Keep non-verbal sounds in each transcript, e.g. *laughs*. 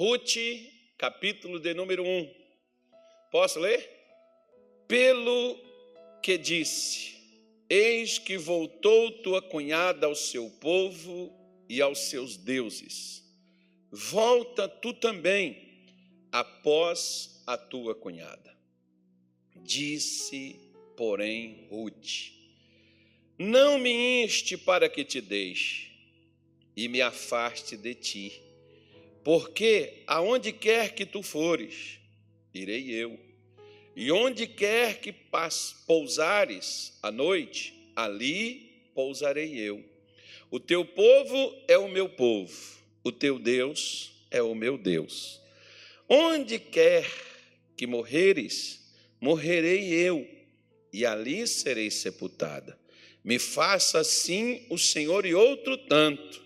Ruth, capítulo de número 1. Posso ler? Pelo que disse: Eis que voltou tua cunhada ao seu povo e aos seus deuses. Volta tu também após a tua cunhada. Disse, porém, Ruth: Não me inste para que te deixe e me afaste de ti, porque aonde quer que tu fores, irei eu, e onde quer que pousares à noite, ali pousarei eu. O teu povo é o meu povo, o teu Deus é o meu Deus. Onde quer que morreres, morrerei eu, e ali serei sepultada. Me faça assim o Senhor e outro tanto,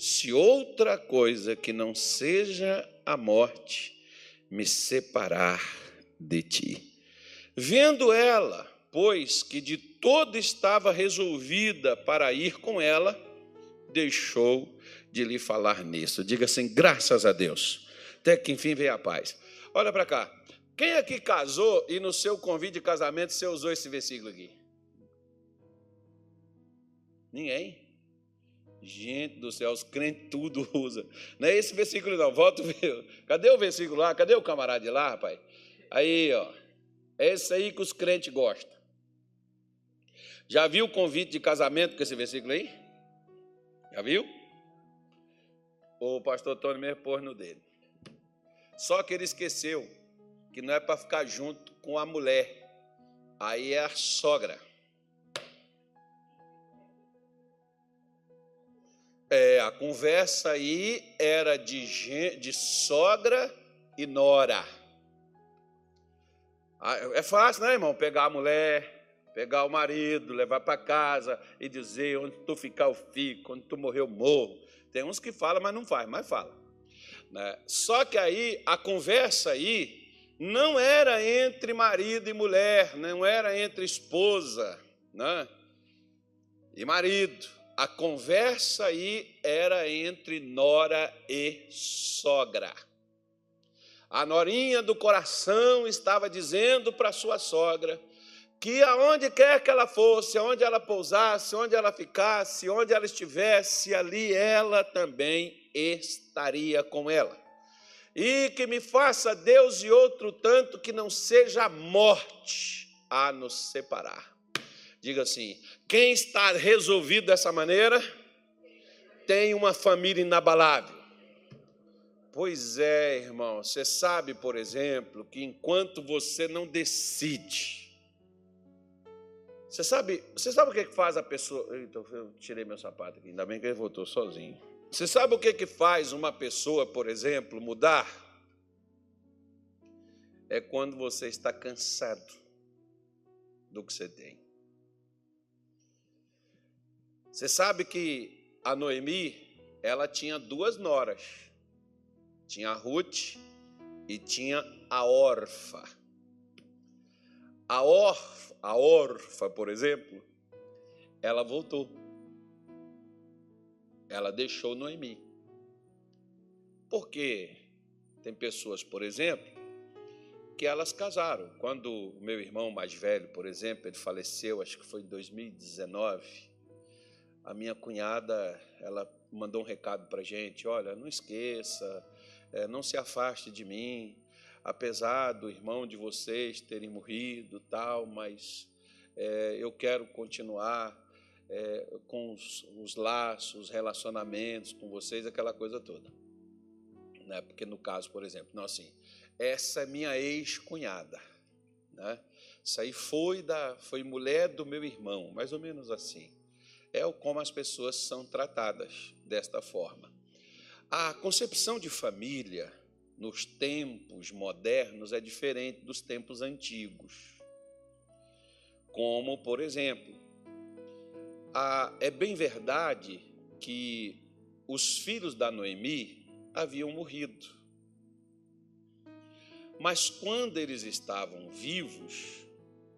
se outra coisa que não seja a morte me separar de ti. Vendo ela, pois, que de todo estava resolvida para ir com ela, deixou de lhe falar nisso. Diga assim: graças a Deus. Até que enfim veio a paz. Olha para cá. Quem aqui casou e no seu convite de casamento você usou esse versículo aqui? Ninguém. Gente do céu, os crentes tudo *laughs* usa. Não é esse versículo não. Volta ver. Cadê o versículo lá? Cadê o camarada de lá, rapaz? Aí, ó. É esse aí que os crentes gostam. Já viu o convite de casamento com esse versículo aí? Já viu? O pastor Tony mesmo pôs no dele. Só que ele esqueceu que não é para ficar junto com a mulher. Aí é a sogra. É, a conversa aí era de, de sogra e nora. Ah, é fácil, né, irmão? Pegar a mulher, pegar o marido, levar para casa e dizer onde tu ficar eu fico, onde tu morrer eu morro. Tem uns que falam, mas não faz, mas fala. Né? Só que aí a conversa aí não era entre marido e mulher, não era entre esposa né? e marido. A conversa aí era entre nora e sogra. A norinha do coração estava dizendo para sua sogra que aonde quer que ela fosse, aonde ela pousasse, onde ela ficasse, onde ela estivesse, ali ela também estaria com ela. E que me faça Deus e outro tanto que não seja a morte a nos separar. Diga assim: quem está resolvido dessa maneira tem uma família inabalável. Pois é, irmão, você sabe, por exemplo, que enquanto você não decide, você sabe, você sabe o que, que faz a pessoa. Eita, eu tirei meu sapato aqui, ainda bem que ele voltou sozinho. Você sabe o que, que faz uma pessoa, por exemplo, mudar? É quando você está cansado do que você tem. Você sabe que a Noemi, ela tinha duas noras. Tinha a Ruth e tinha a Orfa. A Orfa a órfã, por exemplo, ela voltou. Ela deixou Noemi. Porque tem pessoas, por exemplo, que elas casaram. Quando o meu irmão mais velho, por exemplo, ele faleceu, acho que foi em 2019, a minha cunhada, ela mandou um recado para gente, olha, não esqueça, é, não se afaste de mim, apesar do irmão de vocês terem morrido, tal, mas é, eu quero continuar é, com os, os, laços, os relacionamentos com vocês, aquela coisa toda. Né? Porque no caso, por exemplo, não assim, essa é minha ex-cunhada, né? Isso aí foi da, foi mulher do meu irmão, mais ou menos assim. É como as pessoas são tratadas desta forma. A concepção de família nos tempos modernos é diferente dos tempos antigos. Como, por exemplo, a, é bem verdade que os filhos da Noemi haviam morrido. Mas quando eles estavam vivos,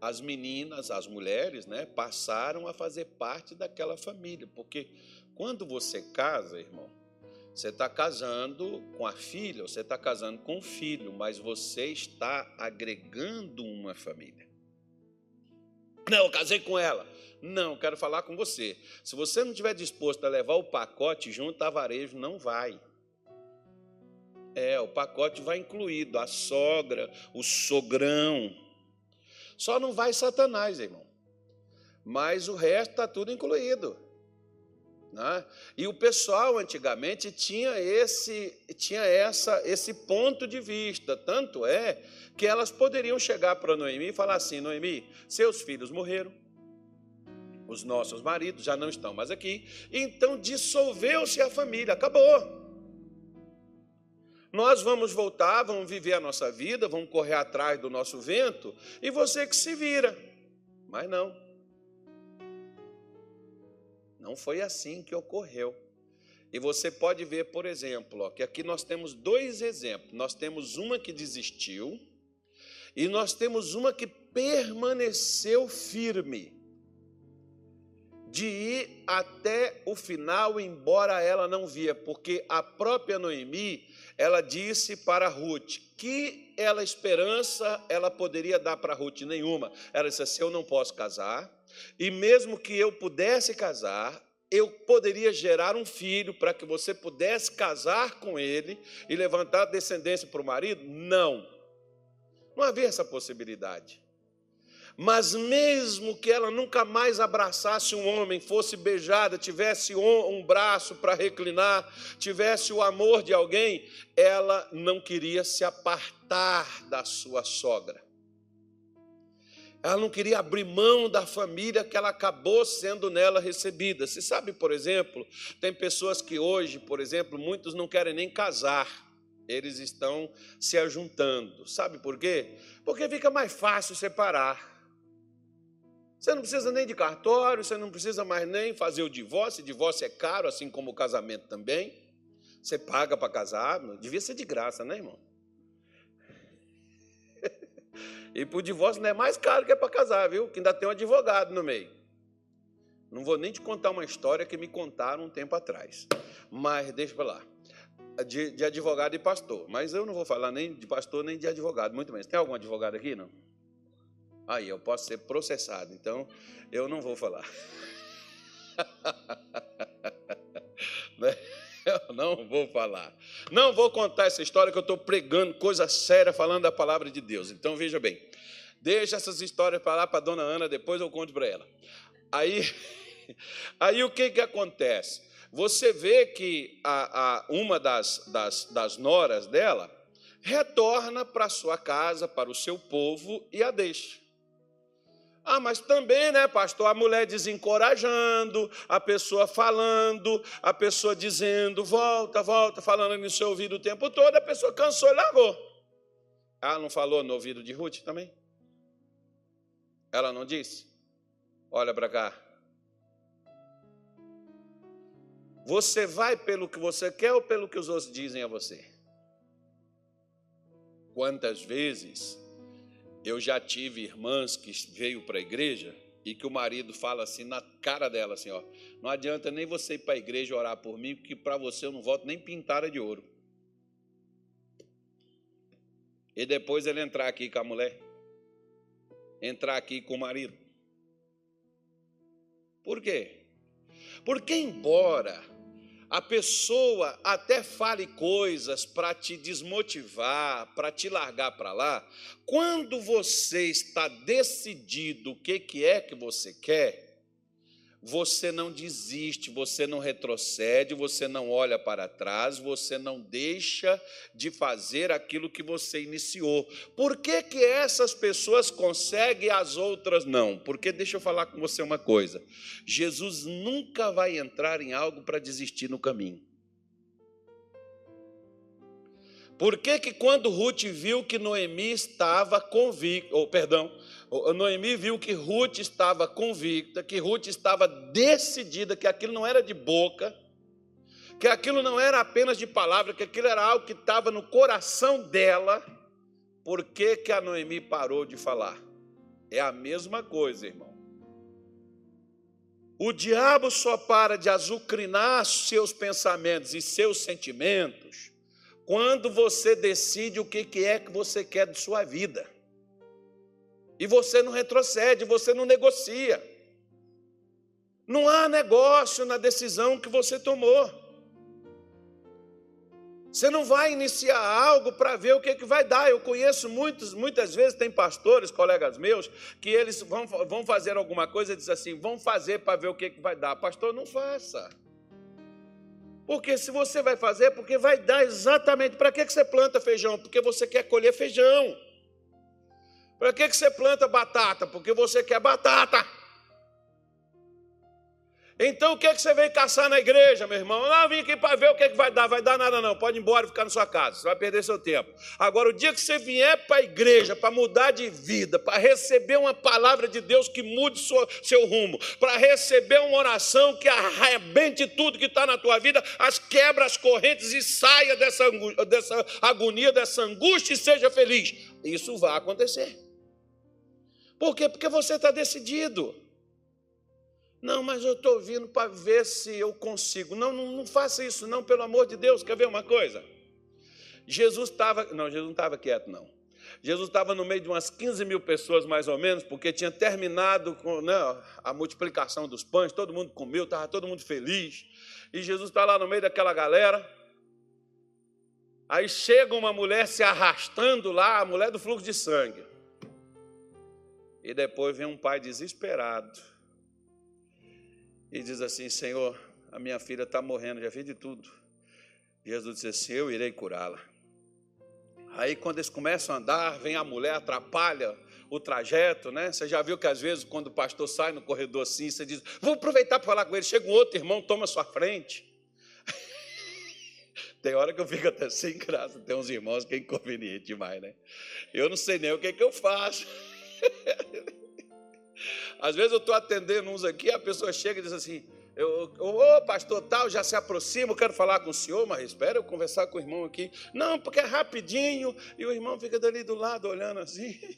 as meninas, as mulheres, né, passaram a fazer parte daquela família, porque quando você casa, irmão, Você está casando com a filha, você está casando com o filho, mas você está agregando uma família. Não, eu casei com ela. Não, quero falar com você. Se você não estiver disposto a levar o pacote junto a varejo, não vai. É, o pacote vai incluído a sogra, o sogrão. Só não vai Satanás, irmão. Mas o resto está tudo incluído. Né? E o pessoal antigamente tinha esse, tinha essa, esse ponto de vista. Tanto é que elas poderiam chegar para Noemi e falar assim: Noemi, seus filhos morreram, os nossos maridos já não estão mais aqui, então dissolveu-se a família, acabou. Nós vamos voltar, vamos viver a nossa vida, vamos correr atrás do nosso vento, e você que se vira. Mas não. Não foi assim que ocorreu. E você pode ver, por exemplo, ó, que aqui nós temos dois exemplos. Nós temos uma que desistiu e nós temos uma que permaneceu firme de ir até o final, embora ela não via, porque a própria Noemi, ela disse para Ruth que ela esperança ela poderia dar para Ruth nenhuma. Ela disse assim: "Eu não posso casar, e mesmo que eu pudesse casar, eu poderia gerar um filho para que você pudesse casar com ele e levantar descendência para o marido? Não. Não havia essa possibilidade. Mas mesmo que ela nunca mais abraçasse um homem, fosse beijada, tivesse um braço para reclinar, tivesse o amor de alguém, ela não queria se apartar da sua sogra. Ela não queria abrir mão da família que ela acabou sendo nela recebida. Você sabe, por exemplo, tem pessoas que hoje, por exemplo, muitos não querem nem casar. Eles estão se ajuntando. Sabe por quê? Porque fica mais fácil separar. Você não precisa nem de cartório, você não precisa mais nem fazer o divórcio. Divórcio é caro, assim como o casamento também. Você paga para casar, devia ser de graça, né, irmão? *laughs* E para o divórcio não é mais caro que é para casar, viu? Que ainda tem um advogado no meio. Não vou nem te contar uma história que me contaram um tempo atrás. Mas deixa para lá. De, de, advogado e pastor. Mas eu não vou falar nem de pastor nem de advogado, muito menos. Tem algum advogado aqui, não? Aí, eu posso ser processado, então eu não vou falar. *laughs* né? Eu não vou falar. Não vou contar essa história que eu estou pregando coisa séria, falando da palavra de Deus. Então veja bem. Deixa essas histórias para lá para a dona Ana, depois eu conto para ela. Aí, *laughs* aí o que, que acontece? Você vê que a, a, uma das, das, das noras dela retorna para sua casa, para o seu povo e a deixa. Ah, mas também, né, pastor, a mulher desencorajando, a pessoa falando, a pessoa dizendo, volta, volta, falando no seu ouvido o tempo todo, a pessoa cansou e largou. Ela não falou no ouvido de Ruth também? Ela não disse? Olha para cá. Você vai pelo que você quer ou pelo que os outros dizem a você? Quantas vezes eu já tive irmãs que veio para a igreja e que o marido fala assim na cara dela assim, ó, não adianta nem você ir para a igreja orar por mim, porque para você eu não voto nem pintada de ouro. E depois ele entrar aqui com a mulher, entrar aqui com o marido. Por quê? Porque embora a pessoa até fale coisas para te desmotivar, para te largar para lá, quando você está decidido o que, que é que você quer, você não desiste, você não retrocede, você não olha para trás, você não deixa de fazer aquilo que você iniciou. Por que, que essas pessoas conseguem e as outras não? Porque deixa eu falar com você uma coisa: Jesus nunca vai entrar em algo para desistir no caminho. Por que, que quando Ruth viu que Noemi estava convicta, ou perdão, Noemi viu que Ruth estava convicta, que Ruth estava decidida, que aquilo não era de boca, que aquilo não era apenas de palavra, que aquilo era algo que estava no coração dela, por que, que a Noemi parou de falar? É a mesma coisa, irmão. O diabo só para de azucrinar seus pensamentos e seus sentimentos quando você decide o que é que você quer de sua vida. E você não retrocede, você não negocia. Não há negócio na decisão que você tomou. Você não vai iniciar algo para ver o que, que vai dar. Eu conheço muitos, muitas vezes, tem pastores, colegas meus, que eles vão, vão fazer alguma coisa e dizem assim: vão fazer para ver o que, que vai dar. Pastor, não faça. Porque se você vai fazer, porque vai dar exatamente. Para que, que você planta feijão? Porque você quer colher feijão. Para que você planta batata? Porque você quer batata. Então o que, é que você veio caçar na igreja, meu irmão? Não, vim aqui para ver o que, é que vai dar. Vai dar nada, não. Pode ir embora e ficar na sua casa. Você vai perder seu tempo. Agora, o dia que você vier para a igreja para mudar de vida, para receber uma palavra de Deus que mude seu, seu rumo, para receber uma oração que arrebente tudo que está na tua vida, as quebra as correntes e saia dessa, dessa agonia, dessa angústia e seja feliz. Isso vai acontecer. Por quê? Porque você está decidido. Não, mas eu estou vindo para ver se eu consigo. Não, não, não, faça isso, não, pelo amor de Deus. Quer ver uma coisa? Jesus estava. Não, Jesus não estava quieto, não. Jesus estava no meio de umas 15 mil pessoas, mais ou menos, porque tinha terminado com né, a multiplicação dos pães, todo mundo comeu, estava todo mundo feliz. E Jesus está lá no meio daquela galera. Aí chega uma mulher se arrastando lá, a mulher do fluxo de sangue. E depois vem um pai desesperado e diz assim: Senhor, a minha filha está morrendo, já vi de tudo. Jesus disse assim: Eu irei curá-la. Aí, quando eles começam a andar, vem a mulher, atrapalha o trajeto, né? Você já viu que às vezes, quando o pastor sai no corredor assim, você diz: Vou aproveitar para falar com ele. Chega um outro irmão, toma a sua frente. *laughs* Tem hora que eu fico até sem graça. Tem uns irmãos que é inconveniente demais, né? Eu não sei nem o que, é que eu faço. *laughs* Às vezes eu estou atendendo uns aqui, a pessoa chega e diz assim: Ô pastor tal, já se aproxima, eu quero falar com o senhor, mas espera eu conversar com o irmão aqui. Não, porque é rapidinho, e o irmão fica dali do lado olhando assim. *laughs*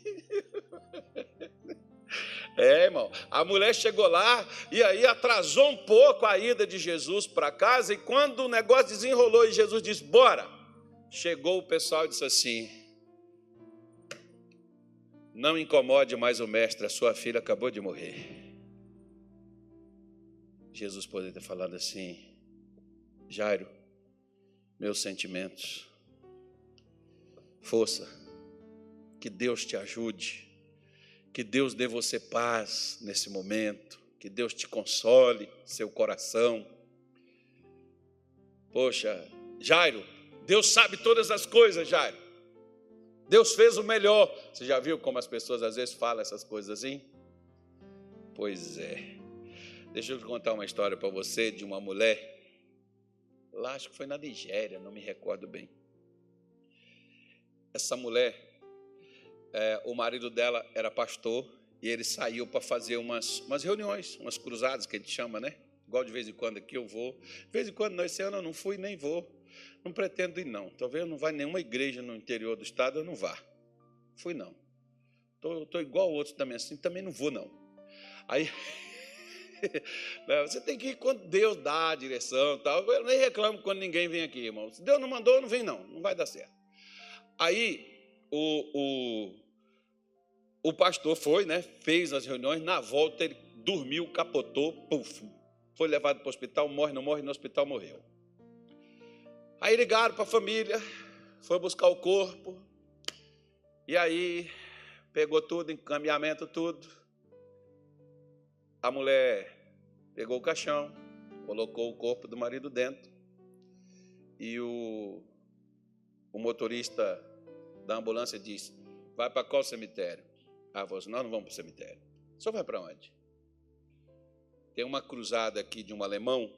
É, irmão, a mulher chegou lá e aí atrasou um pouco a ida de Jesus para casa, e quando o negócio desenrolou e Jesus disse: Bora, chegou o pessoal e disse assim: não incomode mais o mestre, a sua filha acabou de morrer. Jesus poderia ter falado assim: Jairo, meus sentimentos, força, que Deus te ajude, que Deus dê você paz nesse momento, que Deus te console seu coração. Poxa, Jairo, Deus sabe todas as coisas, Jairo. Deus fez o melhor. Você já viu como as pessoas às vezes falam essas coisas assim? Pois é. Deixa eu contar uma história para você de uma mulher. Lá, acho que foi na Nigéria, não me recordo bem. Essa mulher, é, o marido dela era pastor e ele saiu para fazer umas, umas reuniões, umas cruzadas que a gente chama, né? Igual de vez em quando aqui eu vou. De vez em quando, não, esse ano eu não fui nem vou. Não pretendo ir, não. Talvez não vá nenhuma igreja no interior do estado, eu não vá. Fui, não. Estou igual outros também, assim, também não vou, não. Aí, *laughs* você tem que ir quando Deus dá a direção tal. Eu nem reclamo quando ninguém vem aqui, irmão. Se Deus não mandou, não vem, não. Não vai dar certo. Aí, o, o, o pastor foi, né? Fez as reuniões. Na volta, ele dormiu, capotou, puf, foi levado para o hospital, morre, não morre, no hospital morreu. Aí ligaram para a família, foi buscar o corpo, e aí pegou tudo, encaminhamento, tudo. A mulher pegou o caixão, colocou o corpo do marido dentro, e o, o motorista da ambulância disse: Vai para qual cemitério? Ah, falou assim, nós não vamos para o cemitério. Só vai para onde? Tem uma cruzada aqui de um alemão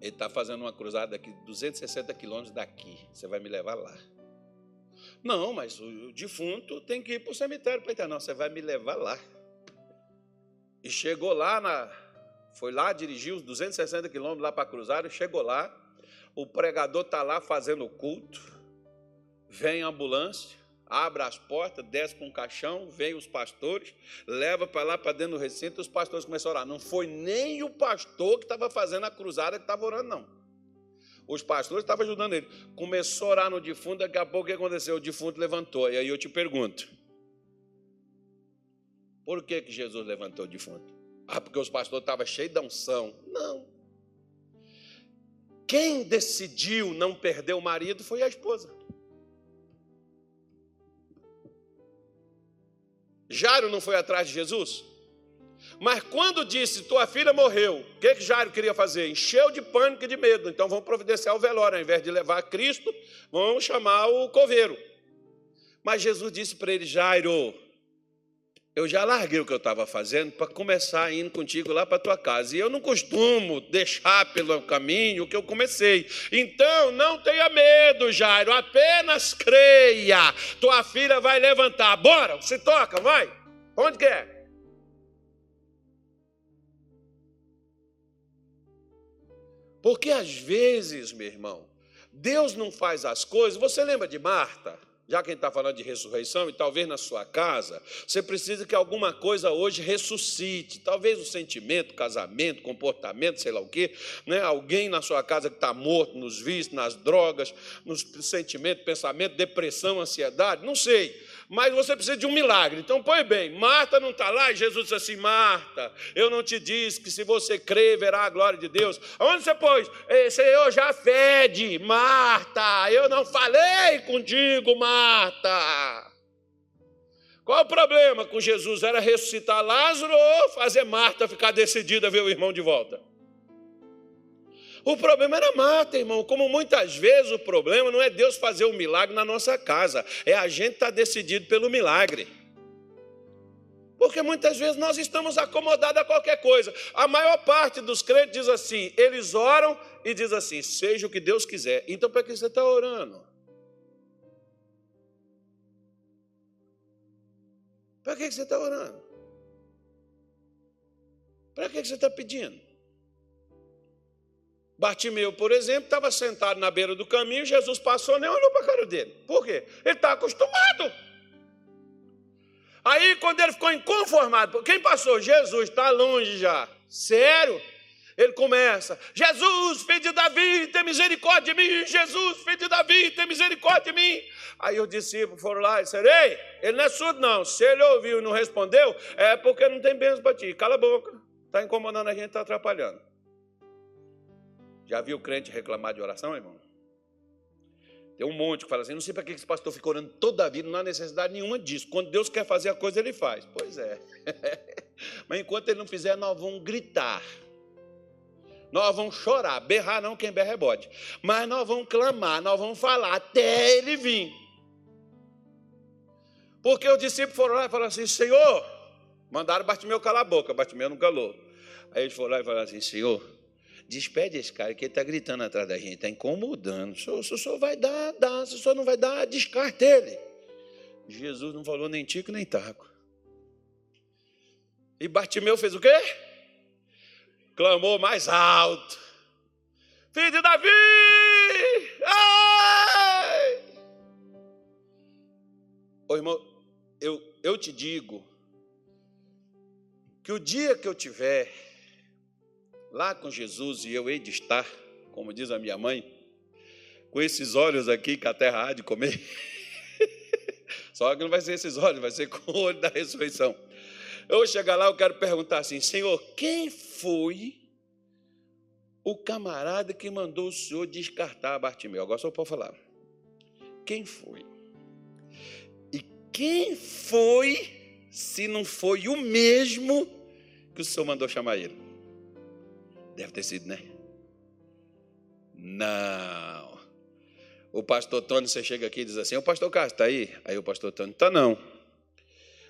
ele está fazendo uma cruzada aqui, 260 quilômetros daqui. Você vai me levar lá. Não, mas o defunto tem que ir para o cemitério para entrar. Não, você vai me levar lá. E chegou lá, na, foi lá, dirigiu os 260 quilômetros lá para cruzar, e chegou lá. O pregador está lá fazendo o culto. Vem a ambulância, abre as portas, desce com um caixão, vem os pastores, leva para lá para dentro do recinto, os pastores começam a orar. Não foi nem o pastor que estava fazendo a cruzada que estava orando, não. Os pastores estavam ajudando ele. Começou a orar no defunto, daqui a pouco o que aconteceu? O defunto levantou. E aí eu te pergunto: por que, que Jesus levantou o defunto? Ah, porque os pastores estavam cheios de unção. Não. Quem decidiu não perder o marido foi a esposa. Jairo não foi atrás de Jesus? Mas quando disse, tua filha morreu, o que, que Jairo queria fazer? Encheu de pânico e de medo. Então vamos providenciar o velório. Ao invés de levar Cristo, vamos chamar o coveiro. Mas Jesus disse para ele, Jairo, eu já larguei o que eu estava fazendo para começar indo contigo lá para tua casa. E eu não costumo deixar pelo caminho o que eu comecei. Então, não tenha medo, Jairo, apenas creia. Tua filha vai levantar. Bora, se toca, vai. Onde que é? Porque às vezes, meu irmão, Deus não faz as coisas. Você lembra de Marta? Já que a gente está falando de ressurreição, e talvez na sua casa, você precisa que alguma coisa hoje ressuscite. Talvez o sentimento, casamento, comportamento, sei lá o quê. Né? Alguém na sua casa que está morto nos vícios, nas drogas, nos sentimentos, pensamento, depressão, ansiedade, não sei mas você precisa de um milagre. Então, põe bem, Marta não está lá e Jesus disse assim: Marta, eu não te disse que se você crer, verá a glória de Deus. Onde você pôs? Senhor, já fede, Marta, eu não falei contigo, Marta. Qual o problema com Jesus? Era ressuscitar Lázaro ou fazer Marta ficar decidida a ver o irmão de volta? O problema era Marta, irmão. Como muitas vezes o problema não é Deus fazer o um milagre na nossa casa, é a gente estar tá decidido pelo milagre. Porque muitas vezes nós estamos acomodados a qualquer coisa. A maior parte dos crentes diz assim: eles oram e diz assim, seja o que Deus quiser. Então, para que você está orando? Para que você está orando? Para que você está pedindo? Bartimeu, por exemplo, estava sentado na beira do caminho, Jesus passou, nem olhou para a cara dele. Por quê? Ele está acostumado. Aí, quando ele ficou inconformado, quem passou? Jesus, está longe já. Sério? Ele começa: Jesus, filho de Davi, tem misericórdia de mim. Jesus, filho de Davi, tem misericórdia de mim. Aí os discípulos foram lá e disseram: Ei, ele não é surdo, não. Se ele ouviu e não respondeu, é porque não tem bênção para ti. Cala a boca. Está incomodando a gente, está atrapalhando. Já viu crente reclamar de oração, irmão? Tem um monte que fala assim: não sei para que esse pastor fica orando toda a vida, não há necessidade nenhuma disso. Quando Deus quer fazer a coisa, ele faz. Pois é. *laughs* Mas enquanto ele não fizer, nós vamos gritar. Nós vamos chorar, berrar não, quem berra é bode. Mas nós vamos clamar, nós vamos falar até ele vir. Porque os discípulos foram lá e falaram assim: Senhor, mandaram Bartimeu calar a boca, Bartimeu não calou. Aí eles foram lá e falaram assim: Senhor, Despede esse cara que ele está gritando atrás da gente, está incomodando. Se o, se o senhor vai dar, dá. Se o senhor não vai dar, descarte ele. Jesus não falou nem tico nem taco. E Bartimeu fez o quê? Clamou mais alto. Filho de Davi! Ai! Ô irmão, eu, eu te digo que o dia que eu tiver lá com Jesus e eu hei de estar, como diz a minha mãe, com esses olhos aqui que a terra há de comer. *laughs* Só que não vai ser esses olhos, vai ser com o olho da ressurreição. Eu chegar lá, eu quero perguntar assim: Senhor, quem foi o camarada que mandou o senhor descartar Bartimeu? Agora só pode falar. Quem foi? E quem foi, se não foi o mesmo que o senhor mandou chamar ele? Deve ter sido, né? Não. O pastor Tony, você chega aqui e diz assim: O pastor Castro está aí? Aí o pastor Tony, está não.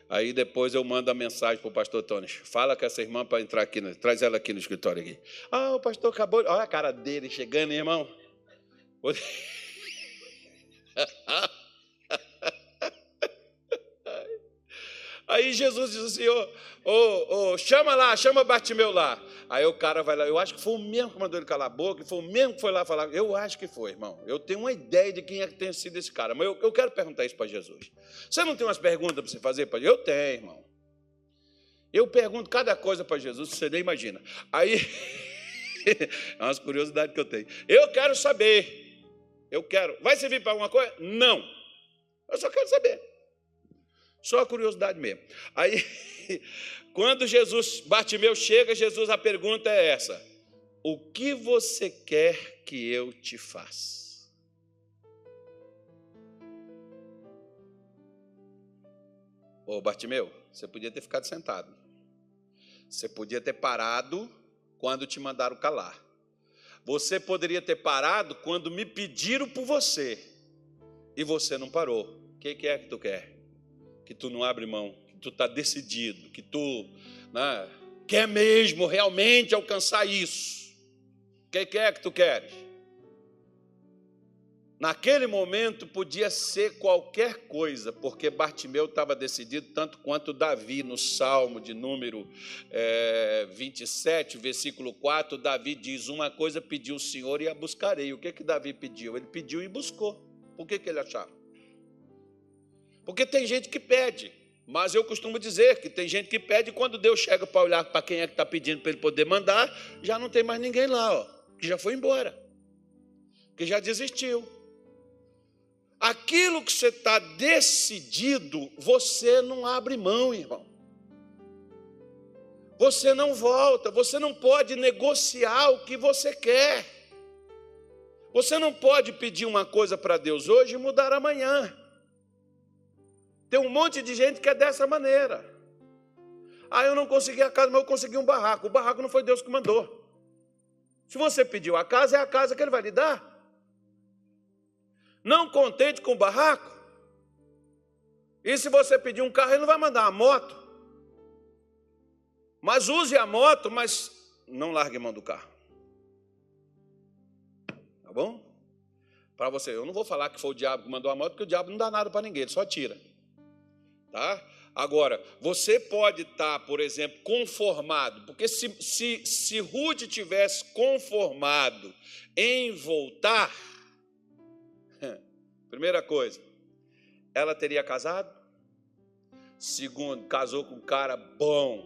Aí depois eu mando a mensagem para o pastor Tony: Fala com essa irmã para entrar aqui, traz ela aqui no escritório. Aqui. Ah, o pastor acabou. Olha a cara dele chegando, irmão. *laughs* Aí Jesus diz assim: oh, oh, oh, chama lá, chama Bartimeu lá. Aí o cara vai lá, eu acho que foi o mesmo que mandou ele calar a boca, foi o mesmo que foi lá falar. Eu acho que foi, irmão. Eu tenho uma ideia de quem é que tem sido esse cara, mas eu, eu quero perguntar isso para Jesus. Você não tem umas perguntas para você fazer para Eu tenho, irmão. Eu pergunto cada coisa para Jesus, você nem imagina. Aí, *laughs* é umas curiosidades que eu tenho. Eu quero saber. Eu quero. Vai servir para alguma coisa? Não. Eu só quero saber. Só a curiosidade mesmo. Aí, *laughs* quando Jesus, Bartimeu chega, Jesus, a pergunta é essa: O que você quer que eu te faça? Ô Bartimeu, você podia ter ficado sentado. Você podia ter parado quando te mandaram calar. Você poderia ter parado quando me pediram por você. E você não parou. O que é que tu quer? que tu não abre mão, que tu está decidido, que tu né, quer mesmo realmente alcançar isso. O que, que é que tu queres? Naquele momento podia ser qualquer coisa, porque Bartimeu estava decidido tanto quanto Davi, no Salmo de número é, 27, versículo 4, Davi diz: Uma coisa pediu o Senhor e a buscarei. O que, que Davi pediu? Ele pediu e buscou. Por que, que ele achava? Porque tem gente que pede, mas eu costumo dizer que tem gente que pede quando Deus chega para olhar para quem é que está pedindo para ele poder mandar, já não tem mais ninguém lá, ó, que já foi embora, que já desistiu. Aquilo que você está decidido, você não abre mão, irmão. Você não volta, você não pode negociar o que você quer. Você não pode pedir uma coisa para Deus hoje e mudar amanhã. Tem um monte de gente que é dessa maneira. Ah, eu não consegui a casa, mas eu consegui um barraco. O barraco não foi Deus que mandou. Se você pediu a casa, é a casa que Ele vai lhe dar. Não contente com o barraco. E se você pedir um carro, Ele não vai mandar uma moto. Mas use a moto, mas não largue mão do carro. Tá bom? Para você, eu não vou falar que foi o diabo que mandou a moto, porque o diabo não dá nada para ninguém, ele só tira. Tá? Agora, você pode estar, por exemplo, conformado, porque se, se, se Ruth tivesse conformado em voltar, *laughs* primeira coisa, ela teria casado. Segundo, casou com um cara bom,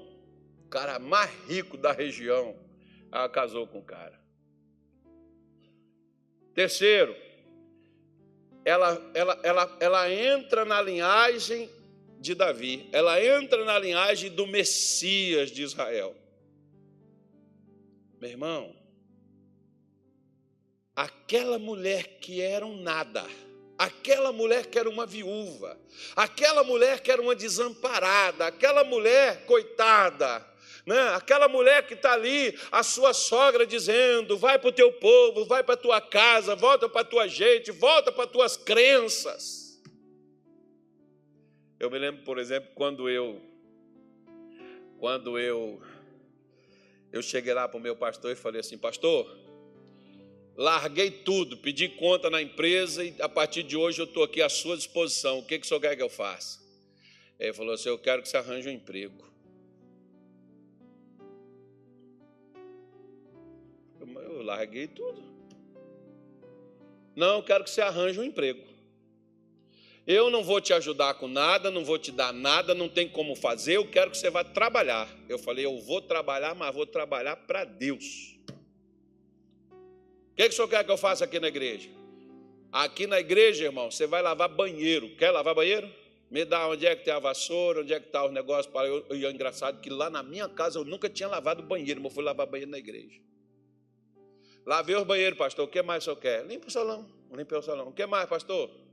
o cara mais rico da região. Ela casou com o cara. Terceiro, ela, ela, ela, ela entra na linhagem de Davi, ela entra na linhagem do Messias de Israel. Meu irmão, aquela mulher que era um nada, aquela mulher que era uma viúva, aquela mulher que era uma desamparada, aquela mulher coitada, né? aquela mulher que está ali, a sua sogra dizendo: vai para o teu povo, vai para a tua casa, volta para a tua gente, volta para as tuas crenças. Eu me lembro, por exemplo, quando eu quando eu eu cheguei lá para o meu pastor e falei assim, pastor, larguei tudo, pedi conta na empresa e a partir de hoje eu estou aqui à sua disposição. O que, que o senhor quer que eu faça? Ele falou assim: Eu quero que você arranje um emprego. Eu, eu larguei tudo. Não, eu quero que você arranje um emprego. Eu não vou te ajudar com nada, não vou te dar nada, não tem como fazer, eu quero que você vá trabalhar. Eu falei, eu vou trabalhar, mas vou trabalhar para Deus. O que, que o senhor quer que eu faça aqui na igreja? Aqui na igreja, irmão, você vai lavar banheiro. Quer lavar banheiro? Me dá onde é que tem a vassoura, onde é que está os negócios. Para eu, e é engraçado que lá na minha casa eu nunca tinha lavado banheiro, mas eu fui lavar banheiro na igreja. Lavei os banheiros, pastor. O que mais o senhor quer? Limpa o salão. Limpei o salão. O que mais, pastor?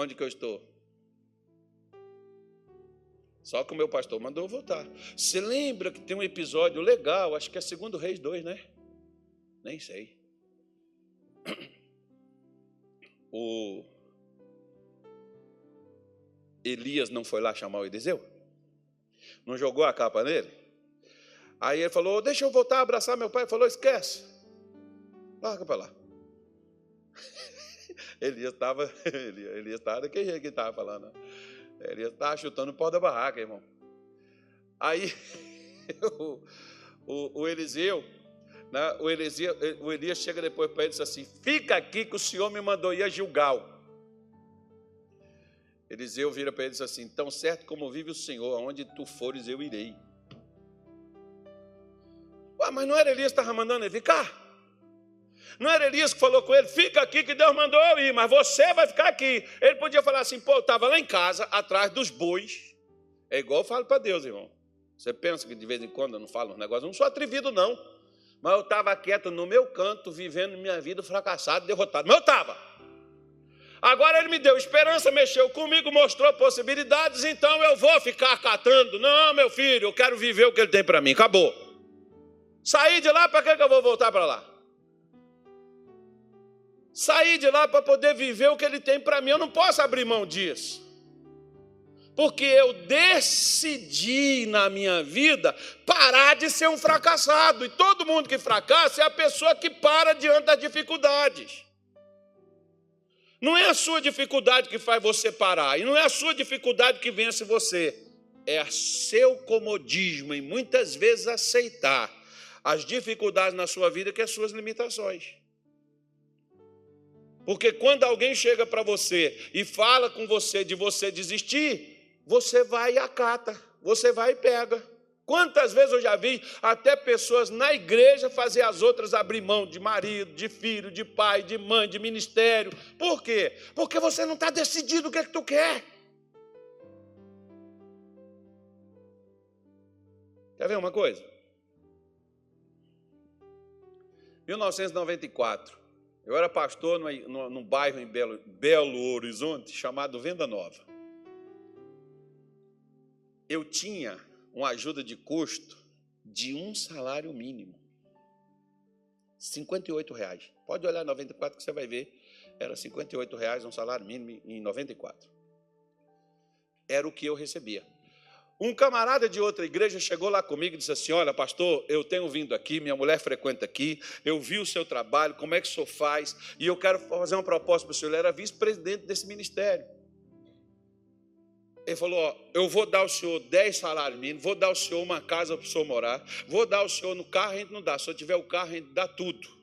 Onde que eu estou? Só que o meu pastor mandou eu voltar. Você lembra que tem um episódio legal, acho que é segundo Reis 2, né? Nem sei. O Elias não foi lá chamar o Eliseu? Não jogou a capa nele? Aí ele falou: Deixa eu voltar a abraçar meu pai. Ele falou: Esquece. Larga para lá. Elias estava, *laughs* Elias estava daquele jeito que estava falando. Elias estava chutando o pau da barraca, irmão. Aí *laughs* o, o, o Eliseu, né, o, Eliseu, o Elias chega depois para ele e diz assim: Fica aqui que o Senhor me mandou ir a Gilgal. Eliseu vira para ele e diz assim: Tão certo como vive o Senhor, aonde tu fores eu irei. Ué, mas não era Elias que estava mandando ele ficar? Não era Elias que falou com ele, fica aqui que Deus mandou eu ir, mas você vai ficar aqui. Ele podia falar assim, pô, eu estava lá em casa, atrás dos bois. É igual eu falo para Deus, irmão. Você pensa que de vez em quando eu não falo um negócio, eu não sou atrevido, não. Mas eu estava quieto no meu canto, vivendo minha vida fracassado, derrotado. Mas eu estava. Agora ele me deu esperança, mexeu comigo, mostrou possibilidades, então eu vou ficar catando. Não, meu filho, eu quero viver o que ele tem para mim. Acabou. Saí de lá, para que eu vou voltar para lá? Sair de lá para poder viver o que ele tem para mim. Eu não posso abrir mão disso. Porque eu decidi na minha vida parar de ser um fracassado. E todo mundo que fracassa é a pessoa que para diante das dificuldades. Não é a sua dificuldade que faz você parar, e não é a sua dificuldade que vence você. É seu comodismo e muitas vezes aceitar as dificuldades na sua vida que é as suas limitações. Porque quando alguém chega para você e fala com você de você desistir, você vai e acata, você vai e pega. Quantas vezes eu já vi até pessoas na igreja fazer as outras abrir mão de marido, de filho, de pai, de mãe, de ministério. Por quê? Porque você não está decidido o que é que tu quer. Quer ver uma coisa? 1994. Eu era pastor num bairro em Belo, Belo Horizonte chamado Venda Nova. Eu tinha uma ajuda de custo de um salário mínimo. 58 reais. Pode olhar 94 que você vai ver. Era 58 reais um salário mínimo em 94. Era o que eu recebia. Um camarada de outra igreja chegou lá comigo e disse assim: Olha, pastor, eu tenho vindo aqui, minha mulher frequenta aqui, eu vi o seu trabalho, como é que o senhor faz, e eu quero fazer uma proposta para o senhor. Ele era vice-presidente desse ministério. Ele falou: ó, Eu vou dar ao senhor 10 salários mínimos, vou dar ao senhor uma casa para o senhor morar, vou dar ao senhor no carro, a gente não dá, se eu tiver o carro, a gente dá tudo.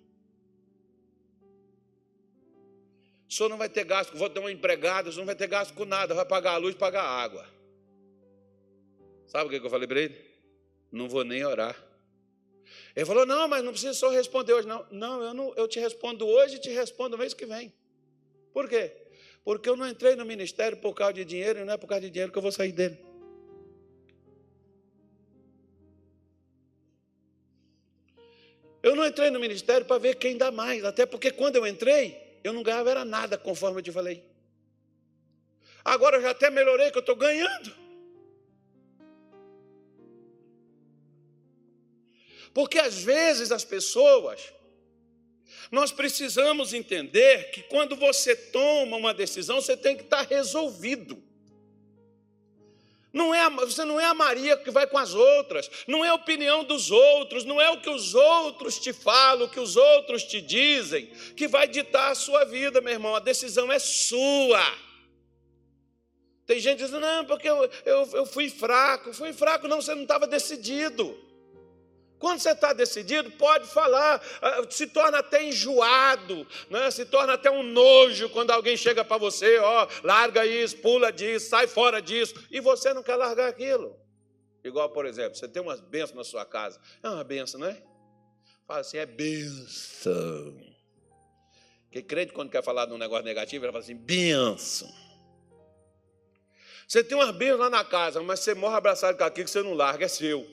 O senhor não vai ter gasto, vou ter uma empregada, o senhor não vai ter gasto com nada, vai pagar a luz, pagar a água. Sabe o que eu falei para ele? Não vou nem orar. Ele falou: Não, mas não precisa só responder hoje. Não, não eu, não, eu te respondo hoje e te respondo mês que vem. Por quê? Porque eu não entrei no ministério por causa de dinheiro e não é por causa de dinheiro que eu vou sair dele. Eu não entrei no ministério para ver quem dá mais, até porque quando eu entrei, eu não ganhava era nada, conforme eu te falei. Agora eu já até melhorei que eu estou ganhando. Porque às vezes as pessoas, nós precisamos entender que quando você toma uma decisão, você tem que estar resolvido. Não é, você não é a Maria que vai com as outras, não é a opinião dos outros, não é o que os outros te falam, o que os outros te dizem, que vai ditar a sua vida, meu irmão. A decisão é sua. Tem gente dizendo, não, porque eu, eu, eu fui fraco. Fui fraco, não, você não estava decidido. Quando você está decidido, pode falar, ah, se torna até enjoado, né? se torna até um nojo quando alguém chega para você, ó, larga isso, pula disso, sai fora disso, e você não quer largar aquilo. Igual, por exemplo, você tem umas bênçãos na sua casa. É uma benção, não é? Fala assim, é benção. Porque crente, quando quer falar de um negócio negativo, ele fala assim, benção. Você tem umas bênçãos lá na casa, mas você morre abraçado com aquilo que você não larga, é seu.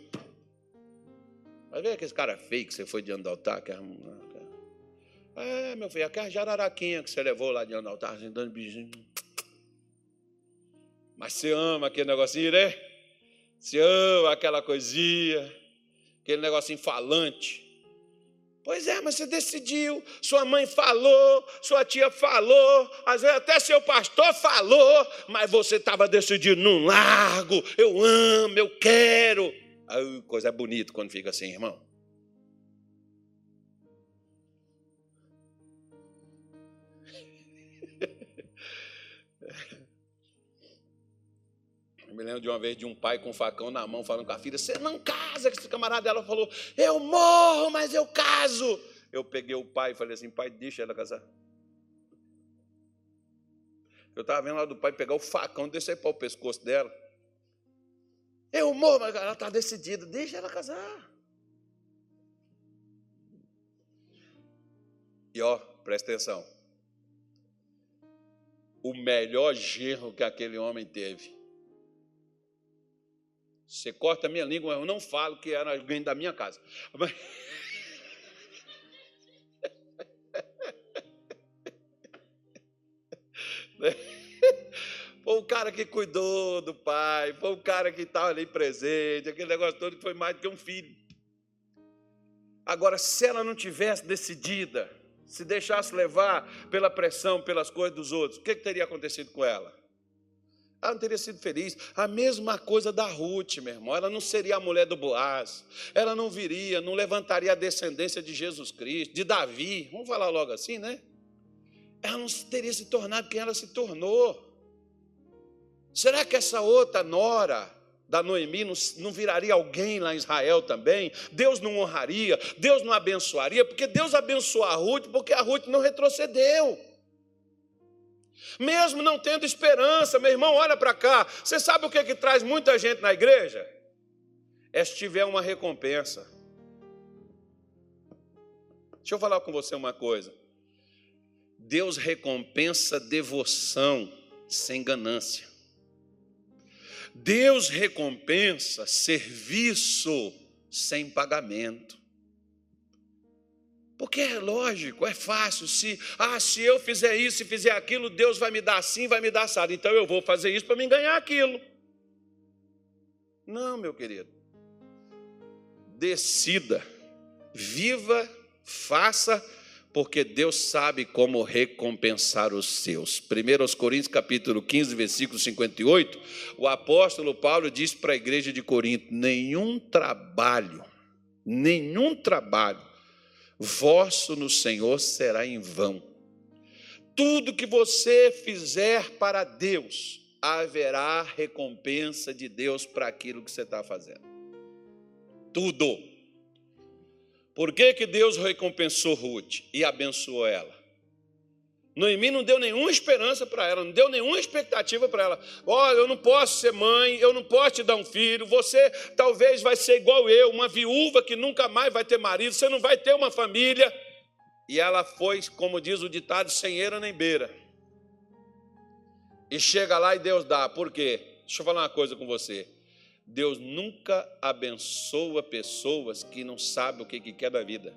Vai ver aquele cara feio que você foi diante do altar? Que é, é meu filho, aquela jararaquinha que você levou lá diante do altar, assim, dando beijinho. Mas você ama aquele negocinho, né? Você ama aquela coisinha, aquele negocinho falante. Pois é, mas você decidiu, sua mãe falou, sua tia falou, às vezes até seu pastor falou, mas você estava decidido, não largo, eu amo, eu quero. Ai, coisa bonita quando fica assim, irmão. *laughs* me lembro de uma vez de um pai com um facão na mão falando com a filha: Você não casa com esse camarada. Ela falou: Eu morro, mas eu caso. Eu peguei o pai e falei assim: Pai, deixa ela casar. Eu estava vendo lá do pai pegar o facão descer para o pescoço dela. Eu morro, mas ela está decidida, deixa ela casar. E ó, presta atenção. O melhor genro que aquele homem teve. Você corta a minha língua, eu não falo que era alguém da minha casa. Mas... *laughs* Foi o cara que cuidou do pai, foi o cara que estava ali presente, aquele negócio todo que foi mais do que um filho. Agora, se ela não tivesse decidida, se deixasse levar pela pressão, pelas coisas dos outros, o que, que teria acontecido com ela? Ela não teria sido feliz. A mesma coisa da Ruth, meu irmão. Ela não seria a mulher do Boaz. Ela não viria, não levantaria a descendência de Jesus Cristo, de Davi. Vamos falar logo assim, né? Ela não teria se tornado quem ela se tornou. Será que essa outra nora da Noemi não, não, viraria alguém lá em Israel também? Deus não honraria, Deus não abençoaria, porque Deus abençoou a Ruth, porque a Ruth não retrocedeu. Mesmo não tendo esperança, meu irmão, olha para cá. Você sabe o que, que traz muita gente na igreja? É se tiver uma recompensa. Deixa eu falar com você uma coisa. Deus recompensa devoção sem ganância. Deus recompensa serviço sem pagamento. Porque é lógico, é fácil. Se, ah, se eu fizer isso e fizer aquilo, Deus vai me dar assim, vai me dar assado. Então eu vou fazer isso para me ganhar aquilo. Não, meu querido. Decida, viva, faça porque Deus sabe como recompensar os seus. 1 Coríntios capítulo 15, versículo 58, o apóstolo Paulo diz para a igreja de Corinto: nenhum trabalho, nenhum trabalho vosso no Senhor será em vão. Tudo que você fizer para Deus, haverá recompensa de Deus para aquilo que você está fazendo. Tudo. Por que, que Deus recompensou Ruth e abençoou ela? Noemi não deu nenhuma esperança para ela, não deu nenhuma expectativa para ela. Olha, eu não posso ser mãe, eu não posso te dar um filho. Você talvez vai ser igual eu, uma viúva que nunca mais vai ter marido, você não vai ter uma família. E ela foi, como diz o ditado, sem eira nem beira. E chega lá e Deus dá. Por quê? Deixa eu falar uma coisa com você. Deus nunca abençoa pessoas que não sabem o que, que quer da vida.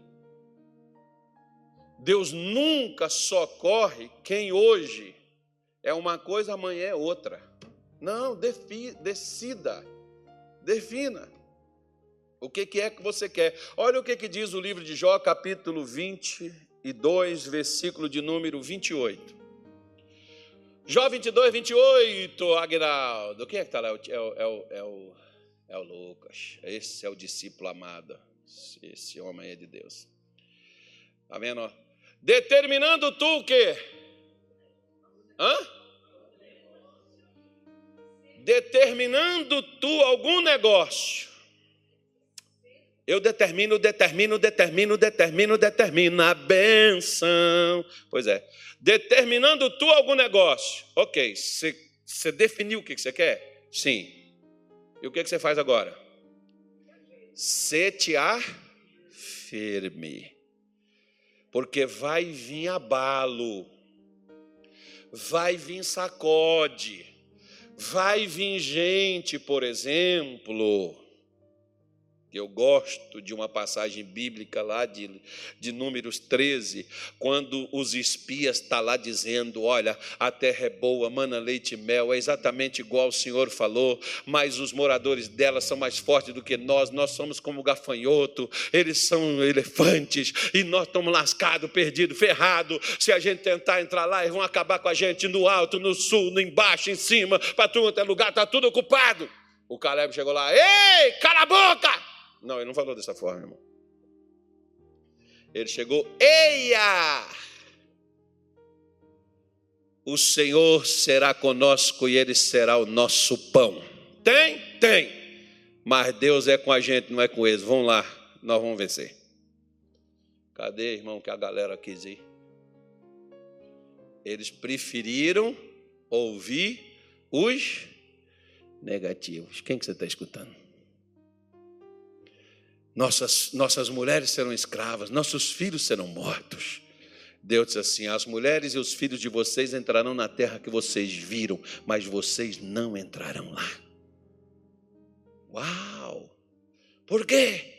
Deus nunca socorre quem hoje é uma coisa, amanhã é outra. Não, defi, decida, defina. O que, que é que você quer? Olha o que, que diz o livro de Jó, capítulo 22, versículo de número 28. Jó 22, 28, Agnaldo. O que é que está lá? É o, é, o, é, o, é o Lucas. Esse é o discípulo amado. Esse homem é de Deus. Está vendo? Determinando tu o quê? Hã? Determinando tu algum negócio. Eu determino, determino, determino, determino, determino a benção. Pois é determinando tu algum negócio. Ok, você definiu o que você quer? Sim. E o que você faz agora? Setear firme. Porque vai vir abalo, vai vir sacode, vai vir gente, por exemplo, eu gosto de uma passagem bíblica lá de, de Números 13, quando os espias estão tá lá dizendo: Olha, a terra é boa, mana leite e mel, é exatamente igual o Senhor falou, mas os moradores dela são mais fortes do que nós, nós somos como gafanhoto, eles são elefantes e nós estamos lascados, perdidos, ferrados. Se a gente tentar entrar lá, eles vão acabar com a gente no alto, no sul, no embaixo, em cima, para tudo quanto é lugar, está tudo ocupado. O Caleb chegou lá: Ei, cala a boca! Não, ele não falou dessa forma, irmão. Ele chegou, eia! O Senhor será conosco e Ele será o nosso pão. Tem? Tem. Mas Deus é com a gente, não é com eles. Vamos lá, nós vamos vencer. Cadê, irmão, que a galera quis ir? Eles preferiram ouvir os negativos. Quem que você está escutando? Nossas, nossas mulheres serão escravas, nossos filhos serão mortos. Deus disse assim: as mulheres e os filhos de vocês entrarão na terra que vocês viram, mas vocês não entrarão lá. Uau! Por quê?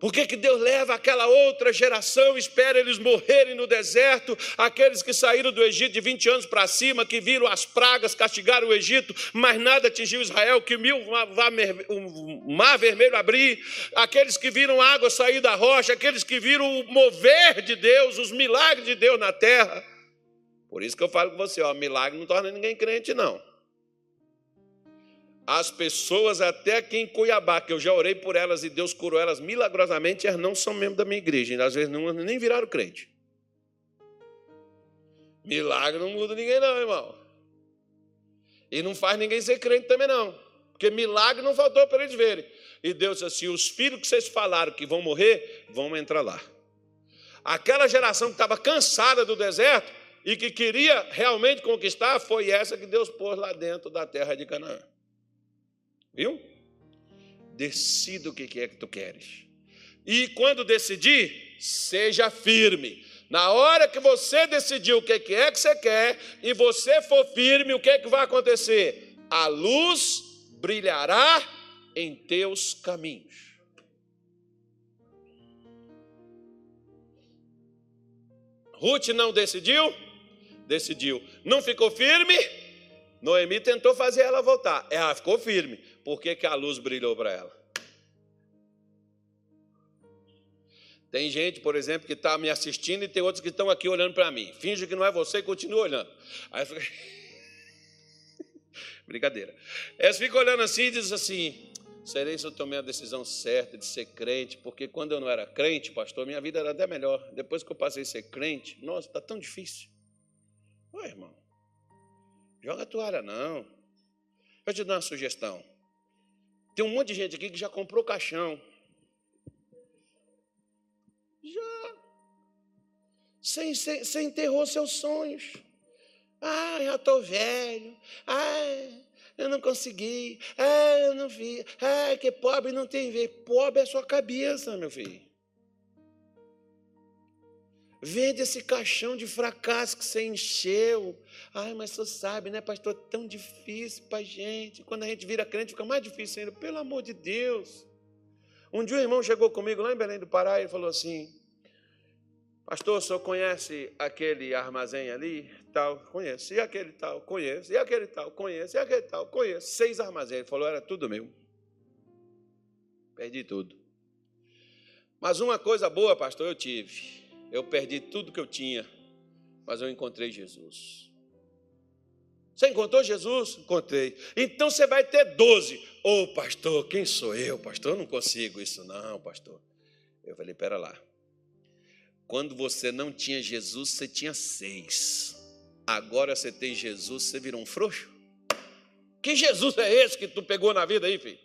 Por que, que Deus leva aquela outra geração, espera eles morrerem no deserto, aqueles que saíram do Egito de 20 anos para cima, que viram as pragas, castigaram o Egito, mas nada atingiu Israel, que viu o mar vermelho abrir, aqueles que viram água sair da rocha, aqueles que viram o mover de Deus, os milagres de Deus na terra. Por isso que eu falo com você, ó, milagre não torna ninguém crente, não. As pessoas, até aqui em Cuiabá, que eu já orei por elas e Deus curou elas milagrosamente, elas não são membros da minha igreja, às vezes não, nem viraram crente. Milagre não muda ninguém, não, irmão. E não faz ninguém ser crente também, não. Porque milagre não faltou para eles verem. E Deus disse assim: os filhos que vocês falaram que vão morrer, vão entrar lá. Aquela geração que estava cansada do deserto e que queria realmente conquistar, foi essa que Deus pôs lá dentro da terra de Canaã. Viu? Decida o que é que tu queres. E quando decidir, seja firme. Na hora que você decidir o que é que você quer e você for firme, o que é que vai acontecer? A luz brilhará em teus caminhos. Ruth não decidiu? Decidiu. Não ficou firme? Noemi tentou fazer ela voltar. Ela ficou firme por que, que a luz brilhou para ela? Tem gente, por exemplo, que está me assistindo e tem outros que estão aqui olhando para mim. Finge que não é você e continua olhando. Aí fica... *laughs* Brincadeira. Eles ficam olhando assim e dizem assim: serei se eu tomei a decisão certa de ser crente, porque quando eu não era crente, pastor, minha vida era até melhor. Depois que eu passei a ser crente, nossa, está tão difícil. Ué, irmão, joga a toalha não. Eu te dou uma sugestão. Tem um monte de gente aqui que já comprou caixão. Já. Você, enterrou seus sonhos. Ah, já estou velho. Ah, eu não consegui. Ah, eu não vi. Ah, que pobre não tem ver. Pobre é sua cabeça, meu filho. Vende esse caixão de fracasso que você encheu. Ai, mas você sabe, né, pastor? Tão difícil para gente. Quando a gente vira crente, fica mais difícil ainda. Pelo amor de Deus. Um dia um irmão chegou comigo lá em Belém do Pará e falou assim: Pastor, o senhor conhece aquele armazém ali? Tal, conheço. E aquele tal, conheço. E aquele tal, conheço. E aquele tal, conheço. Seis armazéns. Ele falou: era tudo meu. Perdi tudo. Mas uma coisa boa, pastor, eu tive. Eu perdi tudo que eu tinha, mas eu encontrei Jesus. Você encontrou Jesus? Encontrei. Então você vai ter doze. Ô oh, pastor, quem sou eu? Pastor, eu não consigo isso, não, pastor. Eu falei, pera lá. Quando você não tinha Jesus, você tinha seis. Agora você tem Jesus, você virou um frouxo? Que Jesus é esse que tu pegou na vida aí, filho?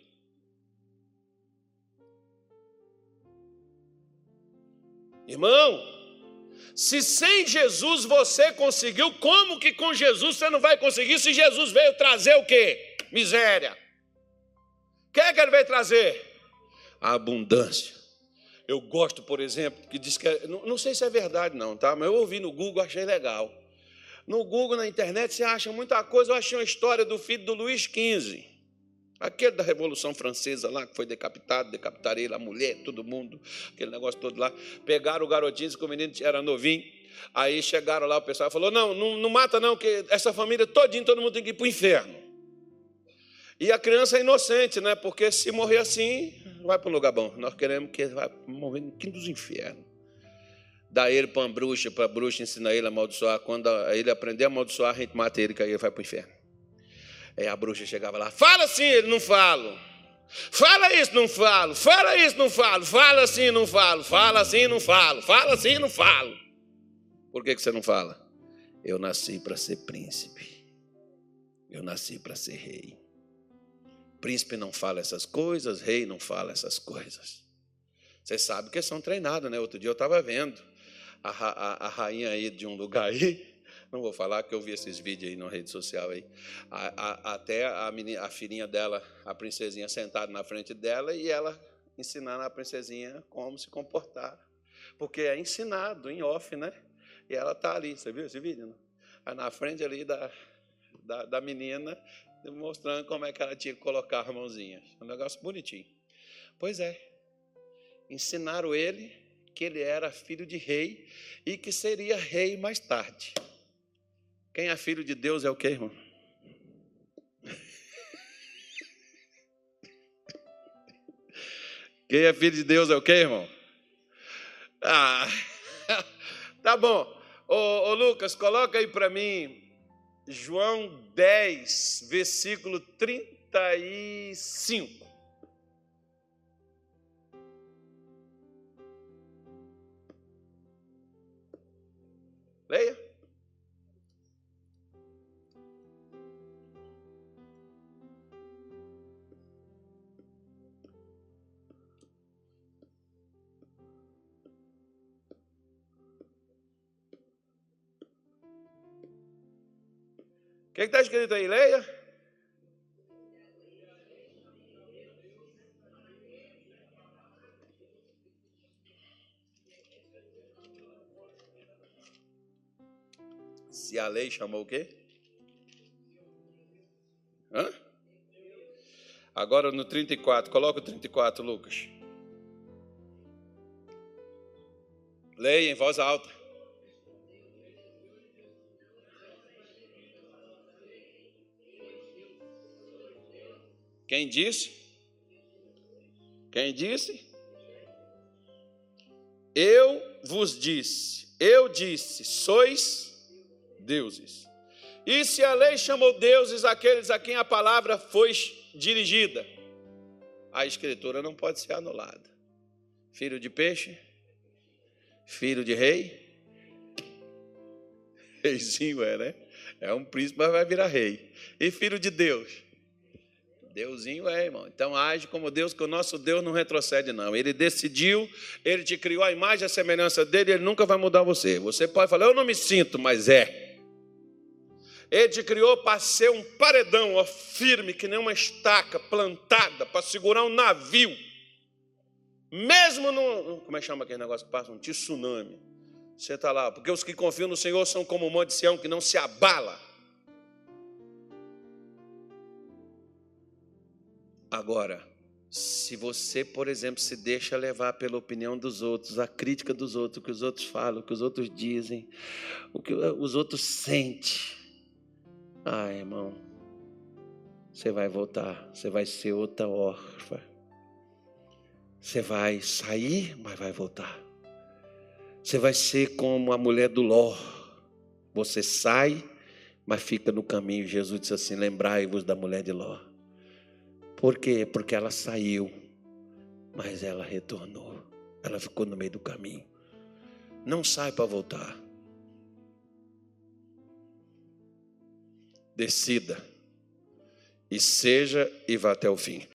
Irmão, se sem Jesus você conseguiu, como que com Jesus você não vai conseguir se Jesus veio trazer o quê? Miséria. O que é que ele veio trazer? A abundância. Eu gosto, por exemplo, que diz que. É, não, não sei se é verdade, não, tá? Mas eu ouvi no Google, achei legal. No Google, na internet, você acha muita coisa. Eu achei uma história do filho do Luís XV. Aquele da Revolução Francesa lá, que foi decapitado, decapitaram ele, a mulher, todo mundo, aquele negócio todo lá. Pegaram o garotinho, que o menino era novinho. Aí chegaram lá, o pessoal falou: não, não, não mata, não, que essa família todinha, todo mundo tem que ir para o inferno. E a criança é inocente, né? Porque se morrer assim, vai para um lugar bom. Nós queremos que ele vá morrer no quinto dos infernos. Dá ele para uma bruxa, para a bruxa ensinar ele a amaldiçoar. Quando ele aprender a amaldiçoar, a gente mata ele, que aí ele vai para o inferno. Aí a bruxa chegava lá, fala assim, não falo. Fala isso, não falo. Fala isso, não falo. Fala assim, não falo. Fala assim, não falo. Fala assim, não falo. Por que, que você não fala? Eu nasci para ser príncipe. Eu nasci para ser rei. príncipe não fala essas coisas, rei não fala essas coisas. Vocês sabem que são treinados, né? Outro dia eu estava vendo a, a, a, rainha aí de um lugar aí, não vou falar que eu vi esses vídeos aí na rede social aí, a, até a, menina, a filhinha dela, a princesinha sentada na frente dela e ela ensinando a princesinha como se comportar, porque é ensinado em off, né? E ela está ali, você viu esse vídeo? Não? Na frente ali da, da, da menina, mostrando como é que ela tinha que colocar as mãozinhas. Um negócio bonitinho. Pois é, ensinaram ele que ele era filho de rei e que seria rei mais tarde. Quem é filho de Deus é o que, irmão? Quem é filho de Deus é o que, irmão? Ah, *laughs* tá bom. Ô, ô Lucas, coloca aí para mim João 10, versículo 35. Que está escrito aí? Leia. Se a lei chamou o quê? Hã? Agora no 34, coloca o 34, Lucas. Leia em voz alta. Quem disse? Quem disse? Eu vos disse, eu disse, sois deuses. E se a lei chamou deuses aqueles a quem a palavra foi dirigida, a escritura não pode ser anulada. Filho de peixe, filho de rei, reizinho é, né? É um príncipe, mas vai virar rei. E filho de Deus, Deusinho é, irmão. Então age como Deus, que o nosso Deus não retrocede, não. Ele decidiu, ele te criou a imagem e a semelhança dele, ele nunca vai mudar você. Você pode falar, eu não me sinto, mas é. Ele te criou para ser um paredão, ó, firme, que nem uma estaca plantada para segurar um navio. Mesmo no. Como é que chama aquele negócio que passa? Um tsunami. Você está lá, porque os que confiam no Senhor são como o monte de Sião, que não se abala. Agora, se você, por exemplo, se deixa levar pela opinião dos outros, a crítica dos outros, o que os outros falam, o que os outros dizem, o que os outros sentem, ah, irmão, você vai voltar, você vai ser outra órfã. Você vai sair, mas vai voltar. Você vai ser como a mulher do Ló. Você sai, mas fica no caminho. Jesus disse assim: Lembrai-vos da mulher de Ló. Por quê? Porque ela saiu, mas ela retornou. Ela ficou no meio do caminho. Não sai para voltar. Decida. E seja e vá até o fim.